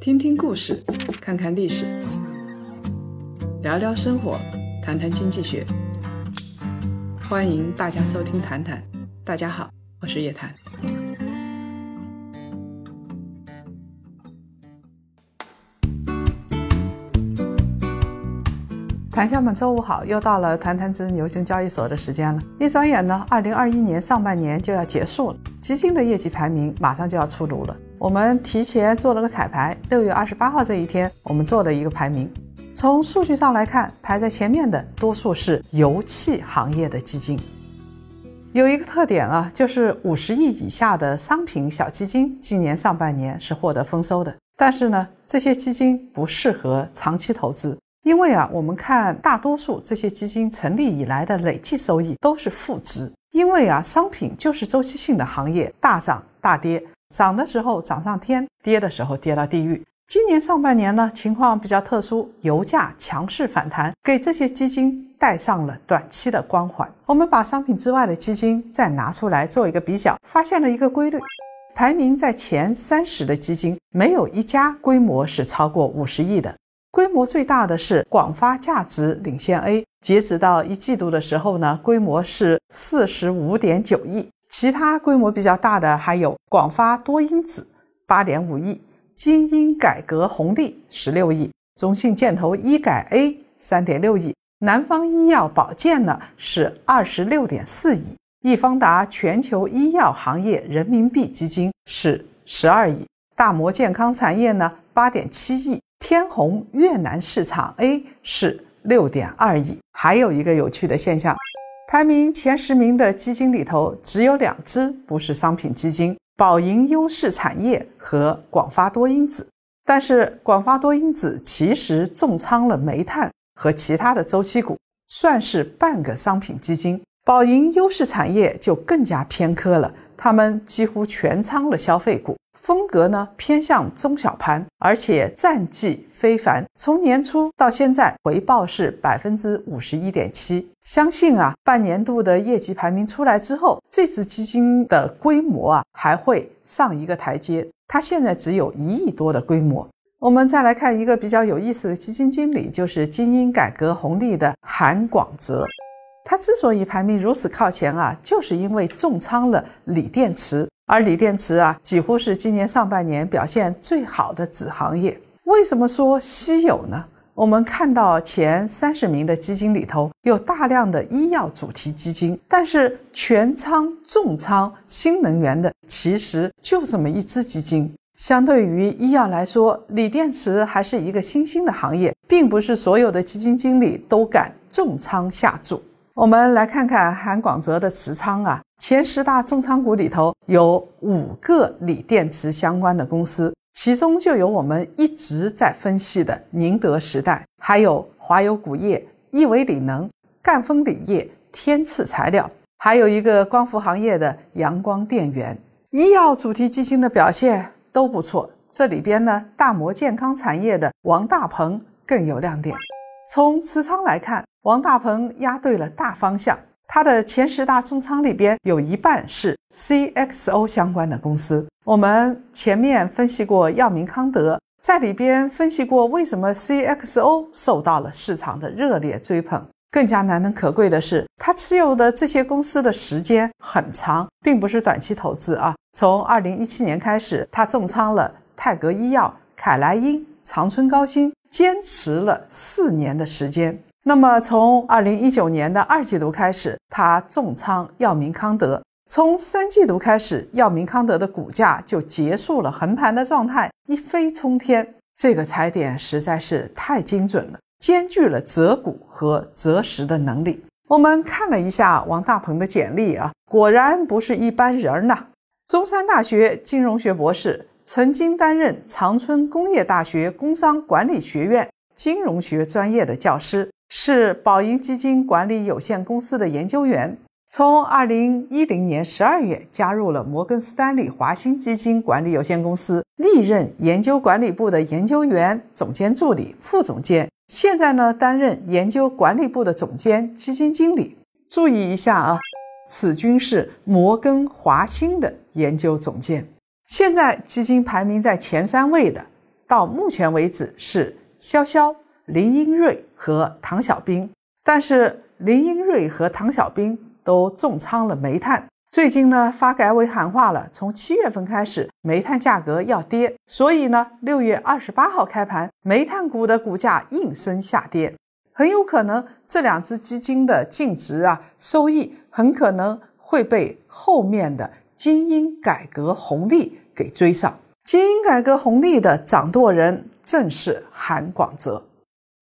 听听故事，看看历史，聊聊生活，谈谈经济学。欢迎大家收听《谈谈》，大家好，我是叶檀。谈笑们，周五好，又到了谈谈之牛熊交易所的时间了。一转眼呢，二零二一年上半年就要结束了，基金的业绩排名马上就要出炉了。我们提前做了个彩排，六月二十八号这一天，我们做了一个排名。从数据上来看，排在前面的多数是油气行业的基金。有一个特点啊，就是五十亿以下的商品小基金，今年上半年是获得丰收的。但是呢，这些基金不适合长期投资。因为啊，我们看大多数这些基金成立以来的累计收益都是负值。因为啊，商品就是周期性的行业，大涨大跌，涨的时候涨上天，跌的时候跌到地狱。今年上半年呢，情况比较特殊，油价强势反弹，给这些基金带上了短期的光环。我们把商品之外的基金再拿出来做一个比较，发现了一个规律：排名在前三十的基金，没有一家规模是超过五十亿的。规模最大的是广发价值领先 A，截止到一季度的时候呢，规模是四十五点九亿。其他规模比较大的还有广发多因子八点五亿，精英改革红利十六亿，中信建投医改 A 三点六亿，南方医药保健呢是二十六点四亿，易方达全球医药行业人民币基金是十二亿，大摩健康产业呢八点七亿。天弘越南市场 A 是六点二亿。还有一个有趣的现象，排名前十名的基金里头，只有两只不是商品基金：宝盈优势产业和广发多因子。但是广发多因子其实重仓了煤炭和其他的周期股，算是半个商品基金。宝盈优势产业就更加偏科了，他们几乎全仓了消费股。风格呢偏向中小盘，而且战绩非凡。从年初到现在，回报是百分之五十一点七。相信啊，半年度的业绩排名出来之后，这支基金的规模啊还会上一个台阶。它现在只有一亿多的规模。我们再来看一个比较有意思的基金经理，就是精英改革红利的韩广泽。它之所以排名如此靠前啊，就是因为重仓了锂电池。而锂电池啊，几乎是今年上半年表现最好的子行业。为什么说稀有呢？我们看到前三十名的基金里头有大量的医药主题基金，但是全仓重仓新能源的其实就这么一只基金。相对于医药来说，锂电池还是一个新兴的行业，并不是所有的基金经理都敢重仓下注。我们来看看韩广泽的持仓啊，前十大重仓股里头有五个锂电池相关的公司，其中就有我们一直在分析的宁德时代，还有华油钴业、亿维锂能、赣锋锂业、天赐材料，还有一个光伏行业的阳光电源。医药主题基金的表现都不错，这里边呢，大摩健康产业的王大鹏更有亮点。从持仓来看。王大鹏押对了大方向，他的前十大重仓里边有一半是 CXO 相关的公司。我们前面分析过药明康德，在里边分析过为什么 CXO 受到了市场的热烈追捧。更加难能可贵的是，他持有的这些公司的时间很长，并不是短期投资啊。从二零一七年开始，他重仓了泰格医药、凯莱英、长春高新，坚持了四年的时间。那么，从二零一九年的二季度开始，他重仓药明康德。从三季度开始，药明康德的股价就结束了横盘的状态，一飞冲天。这个踩点实在是太精准了，兼具了择股和择时的能力。我们看了一下王大鹏的简历啊，果然不是一般人呐。中山大学金融学博士，曾经担任长春工业大学工商管理学院金融学专业的教师。是宝盈基金管理有限公司的研究员，从二零一零年十二月加入了摩根斯丹利华兴基金管理有限公司，历任研究管理部的研究员、总监助理、副总监，现在呢担任研究管理部的总监、基金经理。注意一下啊，此君是摩根华兴的研究总监。现在基金排名在前三位的，到目前为止是潇潇、林英瑞和唐小兵，但是林英瑞和唐小兵都重仓了煤炭。最近呢，发改委喊话了，从七月份开始，煤炭价格要跌，所以呢，六月二十八号开盘，煤炭股的股价应声下跌，很有可能这两只基金的净值啊，收益很可能会被后面的精英改革红利给追上。精英改革红利的掌舵人正是韩广泽，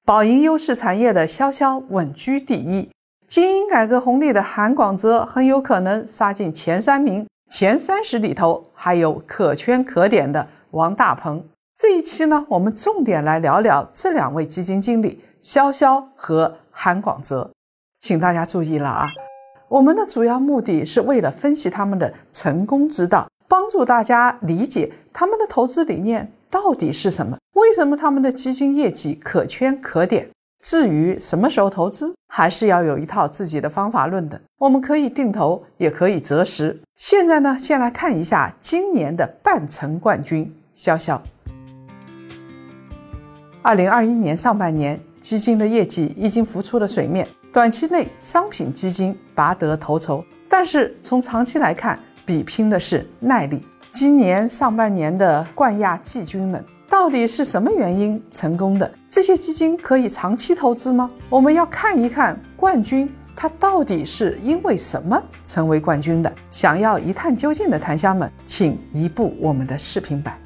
宝盈优势产业的潇潇稳居第一。精英改革红利的韩广泽很有可能杀进前三名，前三十里头还有可圈可点的王大鹏。这一期呢，我们重点来聊聊这两位基金经理潇潇和韩广泽，请大家注意了啊！我们的主要目的是为了分析他们的成功之道，帮助大家理解他们的投资理念到底是什么，为什么他们的基金业绩可圈可点。至于什么时候投资，还是要有一套自己的方法论的。我们可以定投，也可以择时。现在呢，先来看一下今年的半程冠军潇潇。二零二一年上半年，基金的业绩已经浮出了水面，短期内商品基金拔得头筹，但是从长期来看，比拼的是耐力。今年上半年的冠亚季军们。到底是什么原因成功的？这些基金可以长期投资吗？我们要看一看冠军他到底是因为什么成为冠军的。想要一探究竟的檀香们，请移步我们的视频版。